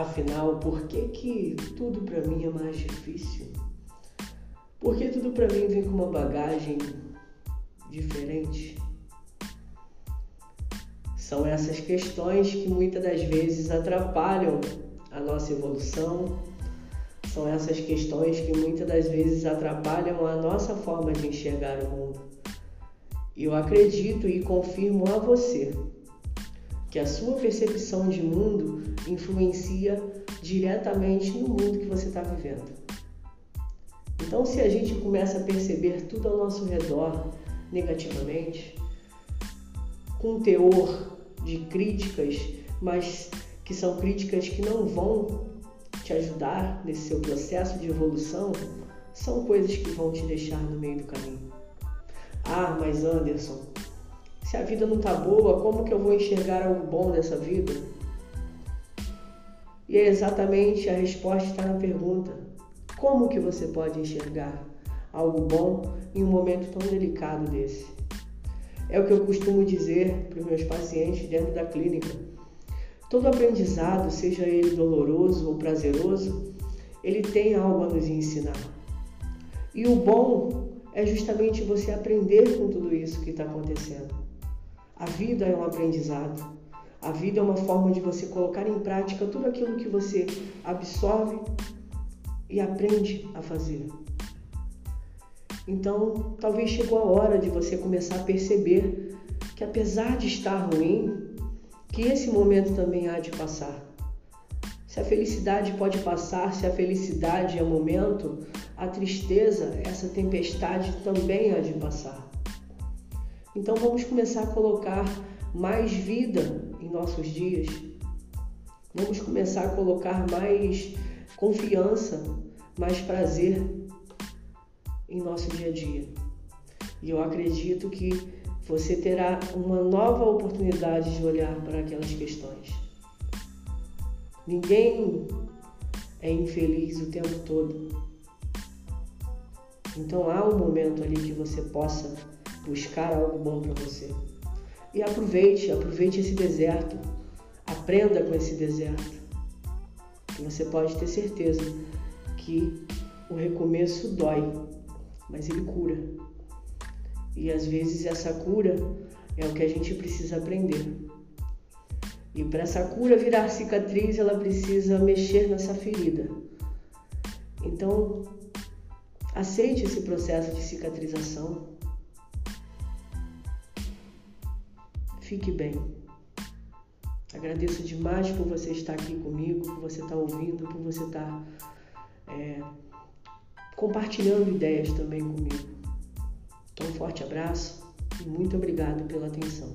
Afinal, por que, que tudo para mim é mais difícil? Por que tudo para mim vem com uma bagagem diferente? São essas questões que muitas das vezes atrapalham a nossa evolução, são essas questões que muitas das vezes atrapalham a nossa forma de enxergar o mundo. Eu acredito e confirmo a você que a sua percepção de mundo influencia diretamente no mundo que você está vivendo. Então, se a gente começa a perceber tudo ao nosso redor negativamente, com teor de críticas, mas que são críticas que não vão te ajudar nesse seu processo de evolução, são coisas que vão te deixar no meio do caminho. Ah, mas Anderson, se a vida não tá boa, como que eu vou enxergar algo bom dessa vida? E é exatamente a resposta está na pergunta: como que você pode enxergar algo bom em um momento tão delicado desse? É o que eu costumo dizer para os meus pacientes dentro da clínica. Todo aprendizado, seja ele doloroso ou prazeroso, ele tem algo a nos ensinar. E o bom é justamente você aprender com tudo isso que está acontecendo. A vida é um aprendizado. A vida é uma forma de você colocar em prática tudo aquilo que você absorve e aprende a fazer. Então, talvez chegou a hora de você começar a perceber que apesar de estar ruim, que esse momento também há de passar. Se a felicidade pode passar, se a felicidade é momento, a tristeza, essa tempestade também há de passar. Então vamos começar a colocar mais vida em nossos dias. Vamos começar a colocar mais confiança, mais prazer em nosso dia a dia. E eu acredito que você terá uma nova oportunidade de olhar para aquelas questões. Ninguém é infeliz o tempo todo. Então há um momento ali que você possa buscar algo bom para você. E aproveite, aproveite esse deserto. Aprenda com esse deserto. Que você pode ter certeza que o recomeço dói, mas ele cura. E às vezes essa cura é o que a gente precisa aprender. E para essa cura virar cicatriz, ela precisa mexer nessa ferida. Então, aceite esse processo de cicatrização Fique bem. Agradeço demais por você estar aqui comigo, por você estar ouvindo, por você estar é, compartilhando ideias também comigo. Então, um forte abraço e muito obrigado pela atenção.